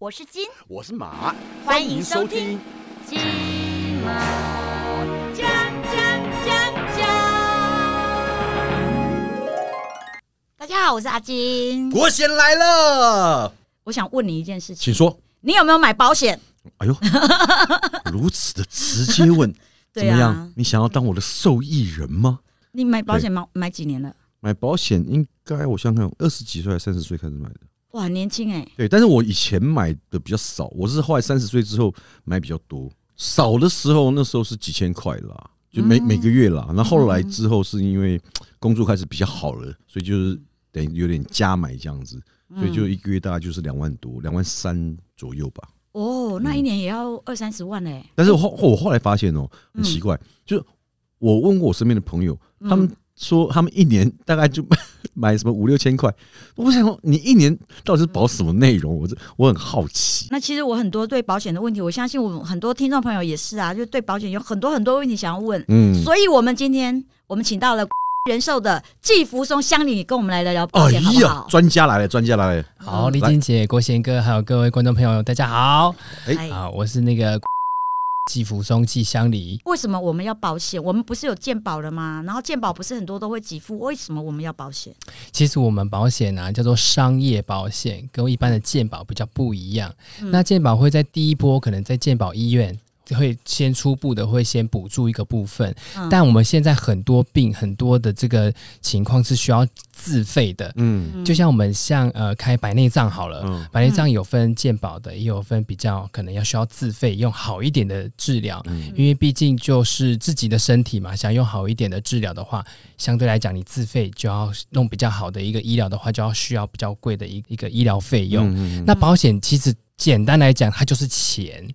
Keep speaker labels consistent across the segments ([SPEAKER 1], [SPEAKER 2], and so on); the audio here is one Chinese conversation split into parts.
[SPEAKER 1] 我是金，
[SPEAKER 2] 我是马，
[SPEAKER 1] 欢迎收听。金马讲讲讲讲。大家好，我是阿金。
[SPEAKER 2] 国贤来了，
[SPEAKER 1] 我想问你一件事情，
[SPEAKER 2] 请说。
[SPEAKER 1] 你有没有买保险？
[SPEAKER 2] 哎呦，如此的直接问，怎么样？你想要当我的受益人吗？
[SPEAKER 1] 你买保险买买几年了？
[SPEAKER 2] 买保险应该我想想，二十几岁还是三十岁开始买的。
[SPEAKER 1] 哇，很年轻哎、
[SPEAKER 2] 对，但是我以前买的比较少，我是后来三十岁之后买比较多。少的时候那时候是几千块啦，就每、每个月啦。那后来之后是因为工作开始比较好了，所以就是等于有点加买这样子，所以就一个月大概就是两万多，两万三左右吧。
[SPEAKER 1] 哦，那一年也要二三十万嘞、
[SPEAKER 2] 但是我后我后来发现哦、很奇怪，就是我问过我身边的朋友，他们说他们一年大概就 买什么五六千块。我想说，你一年到底是保什么内容？我这我很好奇。
[SPEAKER 1] 那其实我很多对保险的问题，我相信我们很多听众朋友也是啊，就对保险有很多很多问题想要问。
[SPEAKER 2] 嗯，
[SPEAKER 1] 所以我们今天我们请到了 人寿的季福松乡里，跟我们来聊聊保
[SPEAKER 2] 哎
[SPEAKER 1] 险，好不好，？
[SPEAKER 2] 专家来了，专家来了。
[SPEAKER 3] 好，丽
[SPEAKER 2] 来
[SPEAKER 3] 晶姐、郭贤哥，还有各位观众朋友，大家好
[SPEAKER 1] 哎
[SPEAKER 3] 好！我是那个季福松寄乡里。
[SPEAKER 1] 为什么我们要保险？我们不是有健保了吗？然后健保不是很多都会给付，为什么我们要保险？
[SPEAKER 3] 其实我们保险啊，叫做商业保险，跟一般的健保比较不一样。
[SPEAKER 1] 嗯
[SPEAKER 3] 那健保会在第一波，可能在健保医院。会先初步的会先补助一个部分，
[SPEAKER 1] 嗯。
[SPEAKER 3] 但我们现在很多病很多的这个情况是需要自费的，
[SPEAKER 2] 嗯。
[SPEAKER 3] 就像我们像呃开白内障好了，
[SPEAKER 2] 嗯。
[SPEAKER 3] 白内障有分健保的，也有分比较可能要需要自费用好一点的治疗，
[SPEAKER 2] 嗯。
[SPEAKER 3] 因为毕竟就是自己的身体嘛，想用好一点的治疗的话，相对来讲你自费就要弄比较好的一个医疗的话，就要需要比较贵的一一个医疗费用。
[SPEAKER 2] 嗯。
[SPEAKER 3] 那保险其实简单来讲，它就是钱，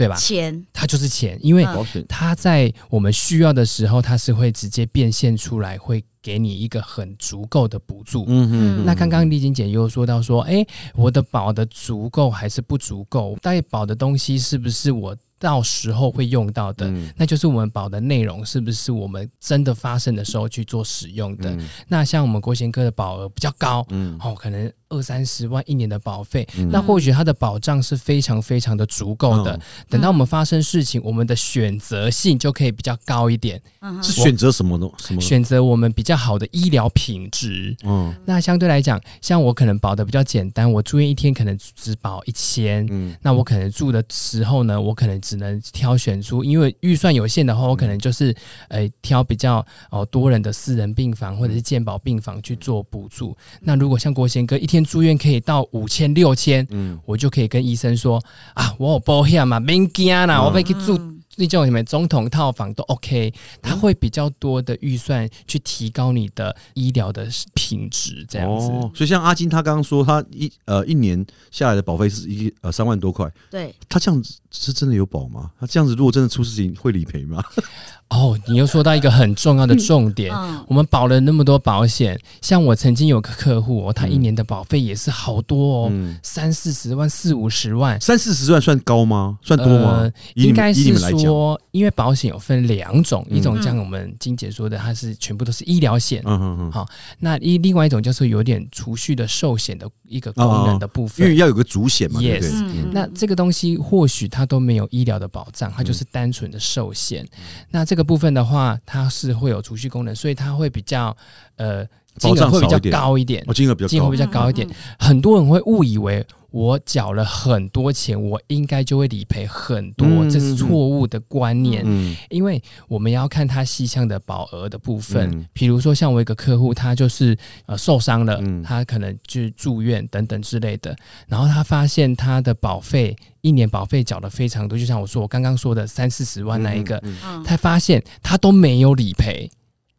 [SPEAKER 3] 对吧？
[SPEAKER 1] 钱，
[SPEAKER 3] 它就是钱，因为它在我们需要的时候，它是会直接变现出来，会给你一个很足够的补助。
[SPEAKER 2] 嗯嗯
[SPEAKER 3] 那刚刚丽晶姐又说到说，哎、我的保的足够还是不足够？代保的东西是不是我到时候会用到的？
[SPEAKER 2] 嗯
[SPEAKER 3] 那就是我们保的内容是不是我们真的发生的时候去做使用的？
[SPEAKER 2] 嗯
[SPEAKER 3] 那像我们国贤哥的保额比较高，
[SPEAKER 2] 嗯
[SPEAKER 3] 哦，可能二三十万一年的保费，
[SPEAKER 2] 嗯
[SPEAKER 3] 那或许它的保障是非常非常的足够的。
[SPEAKER 2] 嗯
[SPEAKER 3] 等到我们发生事情，我们的选择性就可以比较高一点，
[SPEAKER 1] 嗯
[SPEAKER 2] 是选择什么呢？什么？
[SPEAKER 3] 选择我们比较好的医疗品质。
[SPEAKER 2] 嗯
[SPEAKER 3] 那相对来讲，像我可能保的比较简单，我住院一天可能只保一千、
[SPEAKER 2] 嗯
[SPEAKER 3] 那我可能住的时候呢，我可能只能挑选出，因为预算有限的话，我可能就是呃挑比较哦多人的私人病房或者是健保病房去做补助。那如果像国贤哥一天住院可以到五千六千，
[SPEAKER 2] 嗯
[SPEAKER 3] 我就可以跟医生说啊，我有保险嘛，免惊啦，
[SPEAKER 2] 嗯
[SPEAKER 3] 我可以去住
[SPEAKER 1] 嗯
[SPEAKER 3] 那种什么总统套房都 OK，他会比较多的预算去提高你的医疗的品质，这样子。
[SPEAKER 2] 哦，所以像阿金他刚刚说，他一呃一年下来的保费是一呃三万多块，
[SPEAKER 1] 对，
[SPEAKER 2] 他这样子是真的有保吗？他这样子如果真的出事情会理赔吗？
[SPEAKER 3] 哦，你又说到一个很重要的重点。
[SPEAKER 1] 嗯，
[SPEAKER 3] 我们保了那么多保险，像我曾经有个客户哦，他一年的保费也是好多哦，
[SPEAKER 2] 嗯，
[SPEAKER 3] 三四十万、四五十万，
[SPEAKER 2] 三四十万算高吗？算多吗
[SPEAKER 3] 应该是说，因为保险有分两种，
[SPEAKER 2] 嗯
[SPEAKER 3] 一种像我们金姐说的，它是全部都是医疗险，
[SPEAKER 2] 嗯嗯嗯，
[SPEAKER 3] 好那一另外一种就是有点储蓄的寿险的一个功能的部分因。
[SPEAKER 2] 为要有个主险嘛
[SPEAKER 3] ，？Yes
[SPEAKER 1] 嗯
[SPEAKER 3] 那这个东西或许它都没有医疗的保障，它就是单纯的寿险。那这个部分的话，它是会有储蓄功能，所以它会比较呃金额会比较高一点
[SPEAKER 2] 哦，，金额比较高。
[SPEAKER 3] 金额会比，较高一点。很多人会误以为我缴了很多钱，我应该就会理赔很多，
[SPEAKER 2] 嗯
[SPEAKER 3] 这是错误的观念。
[SPEAKER 2] 嗯
[SPEAKER 3] 因为我们要看他细项的保额的部分
[SPEAKER 2] 嗯，
[SPEAKER 3] 比如说像我一个客户，他就是呃受伤了，
[SPEAKER 2] 嗯
[SPEAKER 3] 他可能就住院等等之类的，然后他发现他的保费一年保费缴的非常多，就像我说我刚刚说的三四十万那一个，
[SPEAKER 2] 嗯
[SPEAKER 1] 嗯
[SPEAKER 3] 他发现他都没有理赔。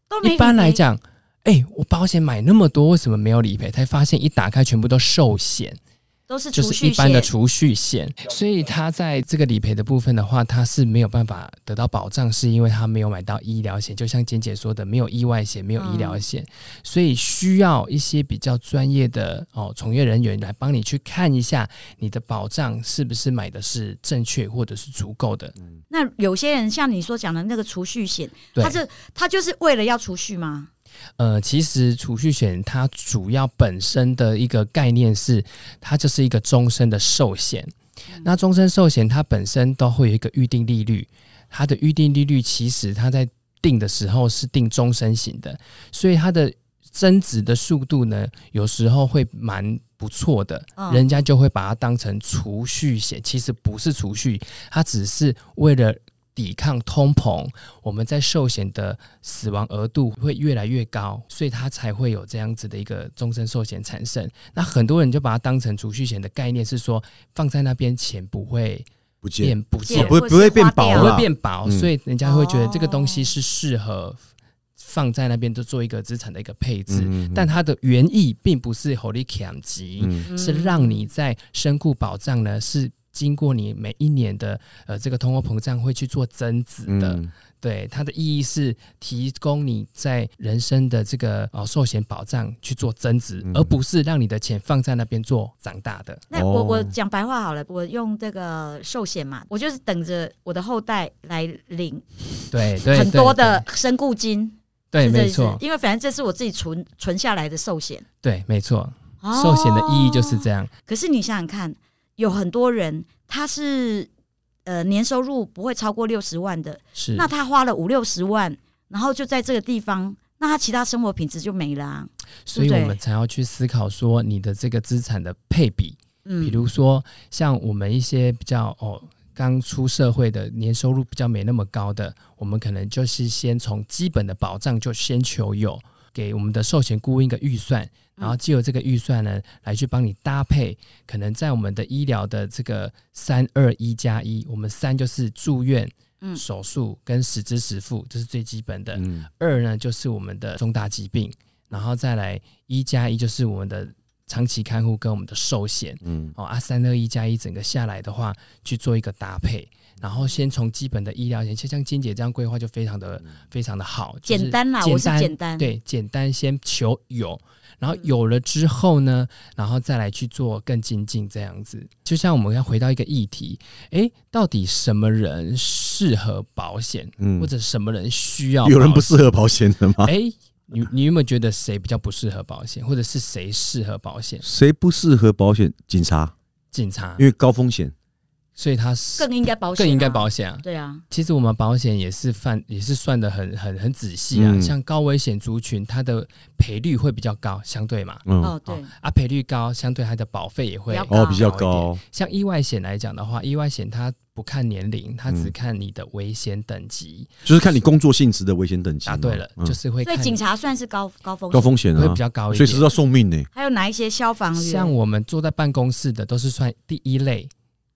[SPEAKER 1] 都
[SPEAKER 3] 一般来讲，哎、我保险买那么多，为什么没有理赔？才发现一打开全部都寿险。
[SPEAKER 1] 都是
[SPEAKER 3] 就是一般的储蓄险，所以他在这个理赔的部分的话，他是没有办法得到保障，是因为他没有买到医疗险。就像简姐说的，没有意外险，没有医疗险，所以需要一些比较专业的哦从业人员来帮你去看一下你的保障是不是买的是正确或者是足够的。
[SPEAKER 1] 那有些人像你所讲的那个储蓄险，
[SPEAKER 3] 对
[SPEAKER 1] 他是他就是为了要储蓄吗？
[SPEAKER 3] 呃，其实储蓄险它主要本身的一个概念是，它就是一个终身的寿险。那终身寿险它本身都会有一个预定利率，它的预定利率其实它在定的时候是定终身型的，所以它的增值的速度呢，有时候会蛮不错的，
[SPEAKER 1] 嗯
[SPEAKER 3] 人家就会把它当成储蓄险，其实不是储蓄，它只是为了。抵抗通膨，我们在寿险的死亡额度会越来越高，所以它才会有这样子的一个终身寿险产生。那很多人就把它当成储蓄险的概念，是说放在那边钱不会
[SPEAKER 2] 不见
[SPEAKER 3] 变不见，
[SPEAKER 2] 不会不会变薄
[SPEAKER 3] 不会，变薄，
[SPEAKER 2] 嗯
[SPEAKER 3] 所以人家会觉得这个东西
[SPEAKER 1] 哦
[SPEAKER 3] 是适合放在那边就做一个资产的一个配置。但它的原意并不是 Holy Cam 级，
[SPEAKER 2] 嗯
[SPEAKER 3] 是让你在身故保障呢是。经过你每一年的呃这个通货膨胀会去做增值的，
[SPEAKER 2] 嗯。
[SPEAKER 3] 对它的意义是提供你在人生的这个呃寿险保障去做增值，
[SPEAKER 2] 嗯。
[SPEAKER 3] 而不是让你的钱放在那边做长大的。
[SPEAKER 1] 那我
[SPEAKER 2] 哦。
[SPEAKER 1] 我讲白话好了，我用这个寿险嘛，我就是等着我的后代来领
[SPEAKER 3] 对对，
[SPEAKER 1] 很多的身故金，
[SPEAKER 3] 对，没错，
[SPEAKER 1] 因为反正这是我自己存存下来的寿险，
[SPEAKER 3] 对，没错。
[SPEAKER 1] 哦。
[SPEAKER 3] 寿险的意义就是这样。
[SPEAKER 1] 可是你想想看，有很多人他是呃年收入不会超过六十万的，
[SPEAKER 3] 是，
[SPEAKER 1] 那他花了五六十万，然后就在这个地方，那他其他生活品质就没了、啊。
[SPEAKER 3] 所以我们才要去思考说你的这个资产的配比，
[SPEAKER 1] 嗯，
[SPEAKER 3] 比如说像我们一些比较哦刚出社会的年收入比较没那么高的，我们可能就是先从基本的保障就先求有，给我们的寿险顾问一个预算，然后借由这个预算呢来去帮你搭配，可能在我们的医疗的这个三二一加一，我们三就是住院。
[SPEAKER 1] 嗯
[SPEAKER 3] 手术跟实支实付，这是最基本的。
[SPEAKER 2] 嗯
[SPEAKER 3] 二呢就是我们的重大疾病，然后再来一加一就是我们的长期看护跟我们的寿险
[SPEAKER 2] 嗯
[SPEAKER 3] 哦啊，三二一加一整个下来的话去做一个搭配，然后先从基本的医疗险，就像金姐这样规划就非常的非常的好，就是
[SPEAKER 1] 简单啦，我是简单，，
[SPEAKER 3] 对，简单先求有，然后有了之后呢，然后再来去做更精进这样子。就像我们要回到一个议题，诶，到底什么人适合保险，
[SPEAKER 2] 嗯
[SPEAKER 3] 或者什么人需要？
[SPEAKER 2] 有人不适合保险的吗？
[SPEAKER 3] 哎、你你有没有觉得谁比较不适合保险，或者是谁适合保险？
[SPEAKER 2] 谁不适合保险？警察，
[SPEAKER 3] 警察
[SPEAKER 2] 因，为高风险。
[SPEAKER 3] 所以它是
[SPEAKER 1] 更应该保险、
[SPEAKER 3] 更应该。保险啊。
[SPEAKER 1] 对啊，
[SPEAKER 3] 其实我们保险也是算也是算的很很很仔细啊，
[SPEAKER 2] 嗯
[SPEAKER 3] 像高危险族群，它的赔率会比较高，相对嘛。
[SPEAKER 2] 嗯，
[SPEAKER 1] 哦对，
[SPEAKER 3] 啊，赔率高，相对它的保费也会
[SPEAKER 1] 比较
[SPEAKER 2] 哦，比较
[SPEAKER 3] 高。像意外险来讲的话，意外险它不看年龄，它只
[SPEAKER 2] 嗯
[SPEAKER 3] 看你的危险等级。
[SPEAKER 2] 就是看你工作性质的危险等级嘛。
[SPEAKER 3] 答对了，
[SPEAKER 2] 嗯
[SPEAKER 3] 就是会看
[SPEAKER 1] 所以警察算是高高风险。
[SPEAKER 2] 高风险啊
[SPEAKER 3] 会比，较高一点。
[SPEAKER 2] 随时要送命呢。
[SPEAKER 1] 还有哪一些消防员？
[SPEAKER 3] 像我们坐在办公室的都是算第一类，
[SPEAKER 1] 嗯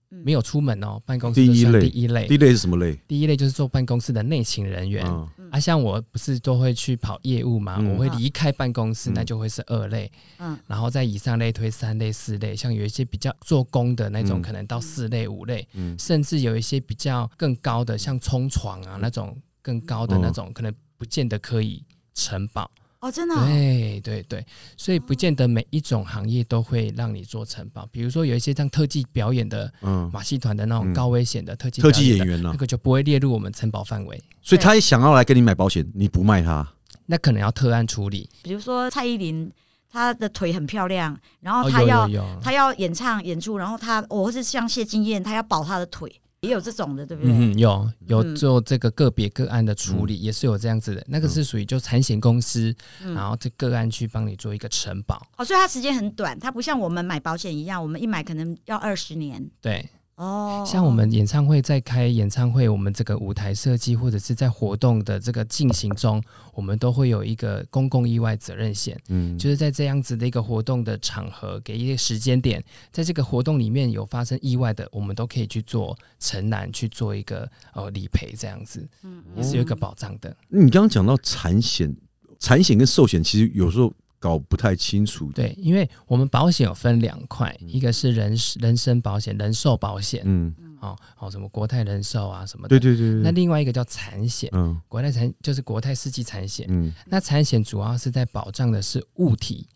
[SPEAKER 3] 没有出门哦，办公室
[SPEAKER 2] 第一类。
[SPEAKER 3] 第一类。
[SPEAKER 2] 第。一类是什么类？
[SPEAKER 3] 第一类就是做办公室的内勤人员。
[SPEAKER 2] 嗯。
[SPEAKER 3] 啊，像我不是都会去跑业务嘛，
[SPEAKER 2] 嗯。
[SPEAKER 3] 我会离开办公室，
[SPEAKER 2] 嗯。
[SPEAKER 3] 那就会是二类，
[SPEAKER 1] 嗯。
[SPEAKER 3] 然后在以上类推三类、四类，像有一些比较做工的那种，
[SPEAKER 2] 嗯。
[SPEAKER 3] 可能到四类、五类，
[SPEAKER 2] 嗯。
[SPEAKER 3] 甚至有一些比较更高的，像冲床啊那种更高的那种，可能不见得可以承保。
[SPEAKER 1] 哦，真的哦、
[SPEAKER 3] 对对对，所以不见得每一种行业都会让你做承保。比如说有一些像特技表演的
[SPEAKER 2] 嗯，
[SPEAKER 3] 马戏团的那种
[SPEAKER 2] 嗯。
[SPEAKER 3] 高危险的特技
[SPEAKER 2] 特技演员呢
[SPEAKER 3] 那，个就不会列入我们承保范围，
[SPEAKER 2] 所以他也想要来跟你买保险，你不卖他，
[SPEAKER 3] 那可能要特案处理。
[SPEAKER 1] 比如说蔡依林，她的腿很漂亮，然后
[SPEAKER 3] 哦，有
[SPEAKER 1] 她要、
[SPEAKER 3] 有。有，
[SPEAKER 1] 她要演唱演出，然后她我或是像谢金燕，她要保她的腿，也有这种的，对不对？
[SPEAKER 3] 嗯，有有
[SPEAKER 1] 嗯
[SPEAKER 3] 做这个个别个案的处理，也是有这样子的。那个是属于就产险公司，
[SPEAKER 1] 嗯
[SPEAKER 3] 然后这个案去帮你做一个承保。
[SPEAKER 1] 哦，所以它时间很短，它不像我们买保险一样，我们一买可能要二十年。
[SPEAKER 3] 对，
[SPEAKER 1] 哦，
[SPEAKER 3] 像我们演唱会在开演唱会，我们这个舞台设计或者是在活动的这个进行中，我们都会有一个公共意外责任险，
[SPEAKER 2] 嗯，
[SPEAKER 3] 就是在这样子的一个活动的场合，给一些时间点，在这个活动里面有发生意外的，我们都可以去做承揽，去做一个呃理赔，这样子
[SPEAKER 1] 嗯
[SPEAKER 3] 也是有一个保障的。
[SPEAKER 2] 你刚刚讲到产险，产险跟寿险其实有时候搞不太清楚。
[SPEAKER 3] 对，因为我们保险有分两块，一个是人人身保险、人寿保险，
[SPEAKER 2] 嗯，
[SPEAKER 3] 哦哦，什么国泰人寿啊什么的。
[SPEAKER 2] 对对对对，
[SPEAKER 3] 那另外一个叫产险，
[SPEAKER 2] 嗯
[SPEAKER 3] 国泰产就是国泰世纪产险。
[SPEAKER 2] 嗯
[SPEAKER 3] 那产险主要是在保障的是物体，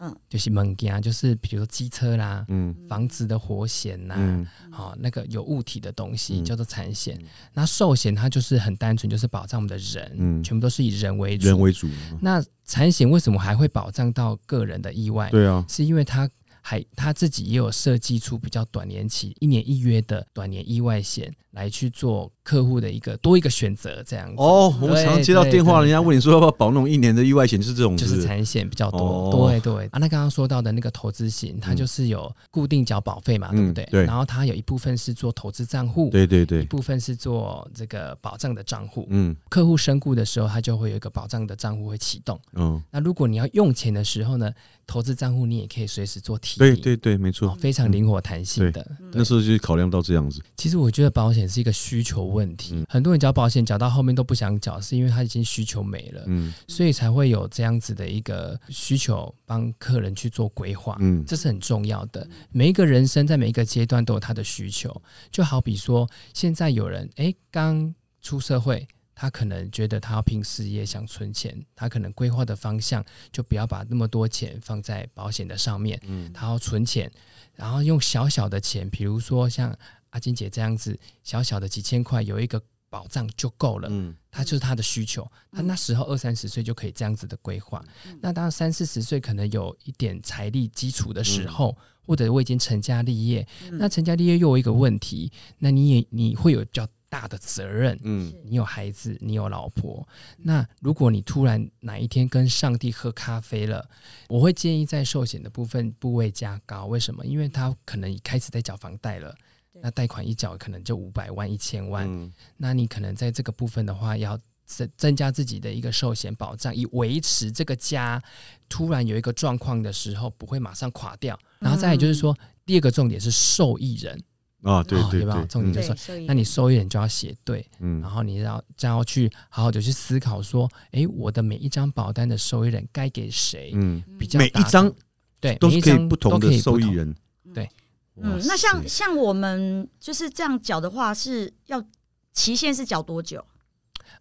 [SPEAKER 1] 嗯。
[SPEAKER 3] 就是物件，就是比如说机车啦、
[SPEAKER 2] 嗯。
[SPEAKER 3] 房子的火险呐、
[SPEAKER 2] 嗯。
[SPEAKER 3] 好、那个有物体的东西
[SPEAKER 2] 嗯。
[SPEAKER 3] 叫做产险。那寿险它就是很单纯，就是保障我们的人，
[SPEAKER 2] 嗯。
[SPEAKER 3] 全部都是以人为主。
[SPEAKER 2] 人为主，
[SPEAKER 3] 那产险为什么还会保障到个人的意外？
[SPEAKER 2] 对啊，
[SPEAKER 3] 是因为它还他自己也有设计出比较短年期、一年一约的短年意外险，来去做客户的一个多一个选择，这样子。
[SPEAKER 2] 哦，我们常常接到电话，人家问你说要不要保那种一年的意外险，就是这种，
[SPEAKER 3] 就是产险比较多，
[SPEAKER 2] 哦
[SPEAKER 3] 对对啊。那刚刚说到的那个投资型，它
[SPEAKER 2] 嗯
[SPEAKER 3] 就是有固定缴保费嘛，
[SPEAKER 2] 嗯
[SPEAKER 3] 对不对？
[SPEAKER 2] 对
[SPEAKER 3] 然后它有一部分是做投资账户，
[SPEAKER 2] 对对对一，
[SPEAKER 3] 部分是做这个保障的账户。
[SPEAKER 2] 嗯
[SPEAKER 3] 客户身故的时候，它就会有一个保障的账户会启动。
[SPEAKER 2] 嗯，
[SPEAKER 3] 那如果你要用钱的时候呢，投资账户你也可以随时做提，
[SPEAKER 2] 对对对，没
[SPEAKER 3] 哦
[SPEAKER 2] 错，，
[SPEAKER 3] 非常灵活弹性的。对
[SPEAKER 2] 那时候就是考量到这样子，
[SPEAKER 3] 其实我觉得保险是一个需求问题，
[SPEAKER 2] 嗯。
[SPEAKER 3] 很多人交保险缴到后面都不想缴，是因为他已经需求没了，
[SPEAKER 2] 嗯。
[SPEAKER 3] 所以才会有这样子的一个需求帮客人去做规划。
[SPEAKER 2] 嗯。
[SPEAKER 3] 这是很重要的。每一个人生在每一个阶段都有他的需求，就好比说，现在有人诶刚出社会，他可能觉得他要拼事业，想存钱，他可能规划的方向就不要把那么多钱放在保险的上面，
[SPEAKER 2] 嗯
[SPEAKER 3] 他要存钱，然后用小小的钱，比如说像阿金姐这样子，小小的几千块有一个保障就够了。
[SPEAKER 2] 嗯
[SPEAKER 3] 他就是他的需求，他那时候二三十岁就可以这样子的规划。那当三四十岁可能有一点财力基础的时候，或者我已经成家立业，那成家立业又有一个问题，那你也你会有比较大的责任。
[SPEAKER 2] 嗯
[SPEAKER 3] 你有孩子，你有老婆，那如果你突然哪一天跟上帝喝咖啡了，我会建议在寿险的部分部位加高。为什么？因为他可能开始在缴房贷了，那贷款一缴可能就五百万、一千万，
[SPEAKER 2] 嗯
[SPEAKER 3] 那你可能在这个部分的话，要增增加自己的一个寿险保障，以维持这个家突然有一个状况的时候不会马上垮掉。然后再来就是说，第二个重点是受益人，
[SPEAKER 2] 啊，对对对，嗯
[SPEAKER 3] 重点就那你受益人就要写对，
[SPEAKER 2] 嗯
[SPEAKER 3] 然后你要就要去好好的去思考说，哎，我的每一张保单的受益人该给谁？
[SPEAKER 2] 嗯，
[SPEAKER 3] 比较
[SPEAKER 2] 每一张
[SPEAKER 3] 对
[SPEAKER 2] 都是可以
[SPEAKER 3] 每一张
[SPEAKER 2] 不同的
[SPEAKER 3] 都可以不同
[SPEAKER 2] 受益人，
[SPEAKER 3] 对
[SPEAKER 1] 嗯，那像像我们就是这样缴的话，是要期限是缴多久？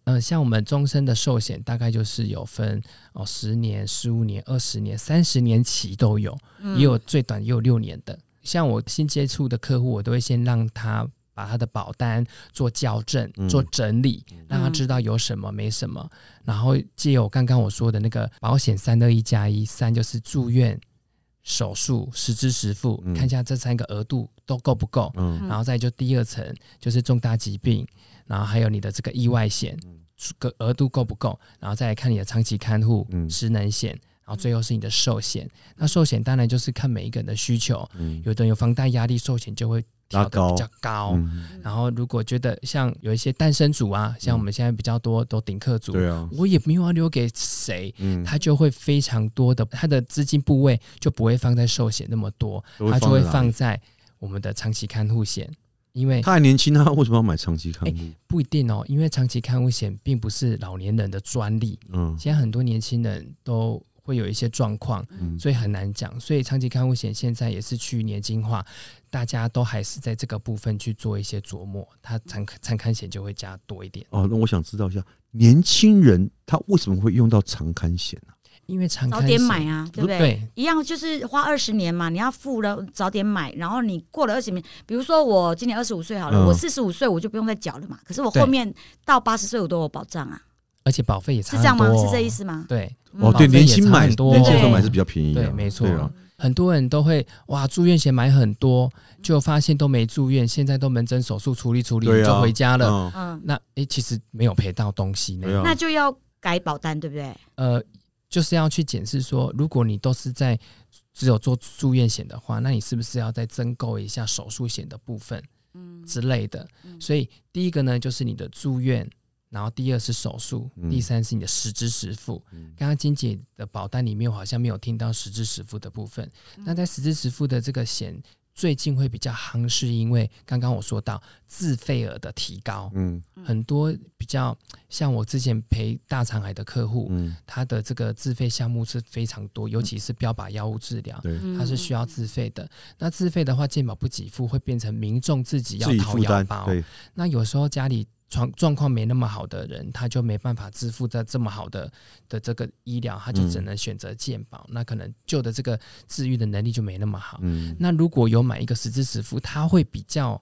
[SPEAKER 3] 嗯，像我们终身的寿险大概就是有分哦，十年、十五年、二十年、三十年期都有，
[SPEAKER 1] 嗯
[SPEAKER 3] 也有最短也有六年的。像我新接触的客户，我都会先让他把他的保单做校正、
[SPEAKER 2] 嗯
[SPEAKER 3] 做整理，让他知道有什么没什么，然后借由刚刚我说的那个保险三二一加一，三就是住院、手术、实支实付，
[SPEAKER 2] 嗯
[SPEAKER 3] 看一下这三个额度都够不够。
[SPEAKER 2] 嗯
[SPEAKER 3] 然后再就第二层就是重大疾病，然后还有你的这个意外险，个额度够不够，然后再来看你的长期看护、
[SPEAKER 2] 嗯
[SPEAKER 3] 失能险，然后最后是你的寿险。那寿险当然就是看每一个人的需求，
[SPEAKER 2] 嗯
[SPEAKER 3] 有的人有房贷压力，寿险就会调的
[SPEAKER 2] 拉高
[SPEAKER 3] 比较高。
[SPEAKER 2] 嗯，
[SPEAKER 3] 然后如果觉得像有一些单身族啊，像我们现在比较多都顶客族，
[SPEAKER 2] 对啊，
[SPEAKER 3] 我也没有要留给谁。
[SPEAKER 2] 嗯，
[SPEAKER 3] 他就会非常多的，他的资金部位就不会放在寿险那么多，他就会
[SPEAKER 2] 放在
[SPEAKER 3] 我们的长期看护险，因为
[SPEAKER 2] 他还年轻，他为什么要买长期看护？
[SPEAKER 3] 不一定哦，因为长期看护险并不是老年人的专利，
[SPEAKER 2] 嗯
[SPEAKER 3] 现在很多年轻人都会有一些状况，
[SPEAKER 2] 嗯
[SPEAKER 3] 所以很难讲。所以长期看护险现在也是去年轻化，大家都还是在这个部分去做一些琢磨，它残残看险就会加多一点，
[SPEAKER 2] 哦，那我想知道一下，年轻人他为什么会用到长刊险呢？
[SPEAKER 3] 因为长
[SPEAKER 1] 早点买啊，对不对？
[SPEAKER 3] 对
[SPEAKER 1] 一样就是花二十年嘛，你要付了早点买，然后你过了二十年，比如说我今年二十五岁好了，
[SPEAKER 2] 嗯
[SPEAKER 1] 我四十五岁我就不用再缴了嘛。可是我
[SPEAKER 3] 对
[SPEAKER 1] 后面到八十岁我都有保障啊，
[SPEAKER 3] 而且保费也差
[SPEAKER 1] 是这样吗？是这意思吗？
[SPEAKER 3] 对，
[SPEAKER 2] 哦，对，年轻买
[SPEAKER 3] 差很多
[SPEAKER 1] 对
[SPEAKER 2] 年轻的时候买是比较便宜的，
[SPEAKER 3] 对，没错
[SPEAKER 2] 啊，
[SPEAKER 3] 很多人都会哇，住院险买很多，就发现都没住院，现在都门诊手术处理处理就回家了。
[SPEAKER 2] 嗯
[SPEAKER 1] 嗯，
[SPEAKER 3] 那诶，其实没有赔到东西呢。
[SPEAKER 2] 对啊
[SPEAKER 1] 那就要改保单，对不对？
[SPEAKER 3] 呃，就是要去检视说，如果你都是在只有做住院险的话，那你是不是要再增购一下手术险的部分
[SPEAKER 1] 嗯
[SPEAKER 3] 之类的？所以第一个呢，就是你的住院。然后第二是手术，
[SPEAKER 2] 嗯。
[SPEAKER 3] 第三是你的实支实付。
[SPEAKER 2] 嗯。
[SPEAKER 3] 刚刚金姐的保单里面，我好像没有听到实支实付的部分。那在实支实付的这个险，最近会比较夯，是因为刚刚我说到自费额的提高，
[SPEAKER 2] 嗯。
[SPEAKER 3] 很多比较像我之前陪大肠癌的客户，
[SPEAKER 2] 嗯，
[SPEAKER 3] 他的这个自费项目是非常多，尤其是标靶药物治疗，
[SPEAKER 2] 对，
[SPEAKER 1] 嗯。
[SPEAKER 3] 它是需要自费的。那自费的话，健保不给付，会变成民众自己要掏腰包。
[SPEAKER 2] 对，
[SPEAKER 3] 那有时候家里状状况没那么好的人，他就没办法支付在这么好的的这个医疗，他就只能选择健保，那可能旧的这个治愈的能力就没那么好。
[SPEAKER 2] 嗯，
[SPEAKER 3] 那如果有买一个实支实付，他会比较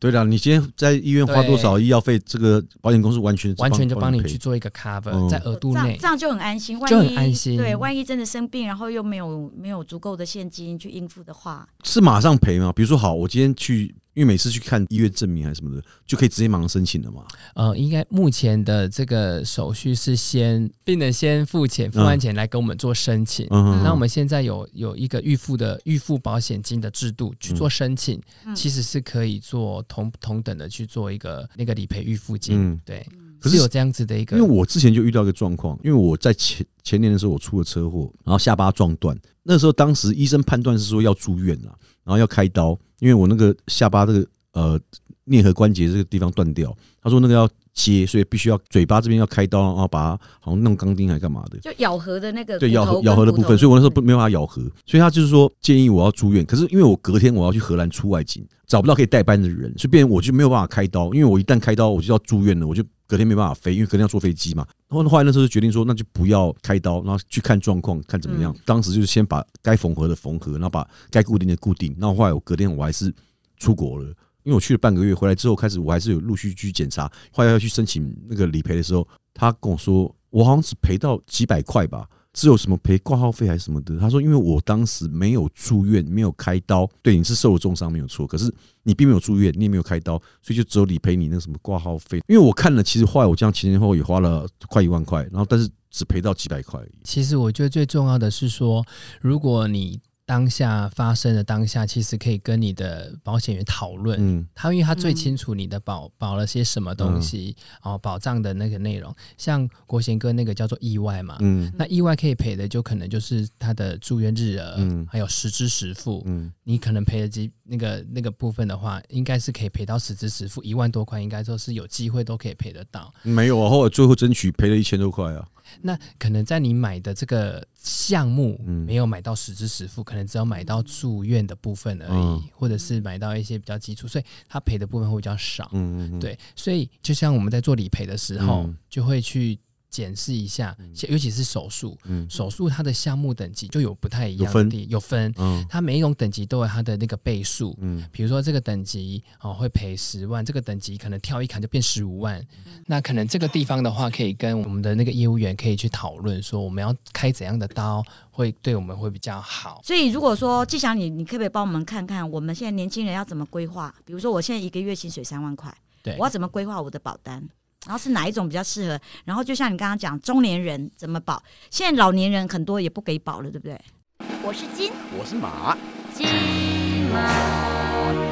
[SPEAKER 2] 对的，你今天在医院花多少医药费，这个保险公司完全
[SPEAKER 3] 完全就帮你去做一个 cover，、
[SPEAKER 2] 嗯
[SPEAKER 3] 在额度内
[SPEAKER 1] 这样这。样就很安心，万
[SPEAKER 3] 就
[SPEAKER 1] 一
[SPEAKER 3] 很安心
[SPEAKER 1] 对，万一真的生病，然后又没有没有足够的现金去应付的话，
[SPEAKER 2] 是马上赔吗？比如说，好，我今天去，因为每次去看医院证明还是什么的，就可以直接马上申请了嘛？
[SPEAKER 3] 呃，应该目前的这个手续是先病人先付钱，付完钱来跟我们做申请。
[SPEAKER 2] 嗯，
[SPEAKER 3] 那我们现在有有一个预付的预付保险金的制度去做申请，
[SPEAKER 1] 嗯
[SPEAKER 3] 其实是可以做同同等的去做一个那个理赔预付金。
[SPEAKER 2] 嗯，
[SPEAKER 3] 对，
[SPEAKER 2] 可是
[SPEAKER 3] 是有这样子的一个，
[SPEAKER 2] 因为我之前就遇到一个状况，因为我在前前年的时候我出了车祸，然后下巴撞断，那时候当时医生判断是说要住院了，然后要开刀，因为我那个下巴这个呃颞颌关节这个地方断掉，他说那个要接，所以必须要嘴巴这边要开刀，然后把它好像弄钢钉还干嘛的。
[SPEAKER 1] 就咬合的那个
[SPEAKER 2] 对咬合咬合的部分，所以我那时候不没有办法咬合，所以他就是说建议我要住院。可是因为我隔天我要去荷兰出外景，找不到可以代班的人，所以变我就没有办法开刀，因为我一旦开刀我就要住院了，我就隔天没办法飞，因为隔天要坐飞机嘛。然后后来那时候就决定说，那就不要开刀，然后去看状况，看怎么样。当时就是先把该缝合的缝合，然后把该固定的固定。然后后来我隔天我还是出国了。因为我去了半个月，回来之后开始我还是有陆续去检查，后来要去申请那个理赔的时候，他跟我说，我好像只赔到几百块吧，只有什么赔挂号费还是什么的。他说，因为我当时没有住院，没有开刀，对你是受了重伤没有错，可是你并没有住院，你也没有开刀，所以就只有理赔你那个什么挂号费。因为我看了，其实后来我这样前前后后也花了快一万块，然后但是只赔到几百块。
[SPEAKER 3] 其实我觉得最重要的是说，如果你当下发生的当下，其实可以跟你的保险员讨论。
[SPEAKER 2] 嗯
[SPEAKER 3] 他因为他最清楚你的保保了些什么东西，哦，保障的那个内容，像国贤哥那个叫做意外嘛，
[SPEAKER 2] 嗯
[SPEAKER 3] 那意外可以赔的就可能就是他的住院日额，
[SPEAKER 2] 嗯
[SPEAKER 3] 还有实支实付。
[SPEAKER 2] 嗯，
[SPEAKER 3] 你可能赔的几那个那个部分的话，应该是可以赔到实支实付一万多块，应该说是有机会都可以赔得到。
[SPEAKER 2] 没有啊，后来最后争取赔了一千多块啊。
[SPEAKER 3] 那可能在你买的这个项目
[SPEAKER 2] 嗯。
[SPEAKER 3] 没有买到实支实付，可能只有买到住院的部分而已，
[SPEAKER 2] 嗯。
[SPEAKER 3] 或者是买到一些比较基础，所以他赔的部分会比较少。
[SPEAKER 2] 嗯嗯，嗯，
[SPEAKER 3] 对，所以就像我们在做理赔的时候，
[SPEAKER 2] 嗯。
[SPEAKER 3] 就会去检视一下，尤其是手术，
[SPEAKER 2] 嗯
[SPEAKER 3] 手术它的项目等级就有不太一样
[SPEAKER 2] 有分
[SPEAKER 3] 的地有分，
[SPEAKER 2] 嗯
[SPEAKER 3] 它每一种等级都有它的那个倍数。
[SPEAKER 2] 嗯
[SPEAKER 3] 比如说这个等级哦会赔十万，这个等级可能跳一坎就变十五万，那可能这个地方的话，可以跟我们的那个业务员可以去讨论说，我们要开怎样的刀会对我们会比较好。
[SPEAKER 1] 所以如果说季祥你，你可不可以帮我们看看，我们现在年轻人要怎么规划？比如说我现在一个月薪水三万块，
[SPEAKER 3] 对
[SPEAKER 1] 我要怎么规划我的保单？然后是哪一种比较适合？然后就像你刚刚讲，中年人怎么保？现在老年人很多也不给保了，对不对？我是金
[SPEAKER 2] 我是马。
[SPEAKER 1] 金马奖。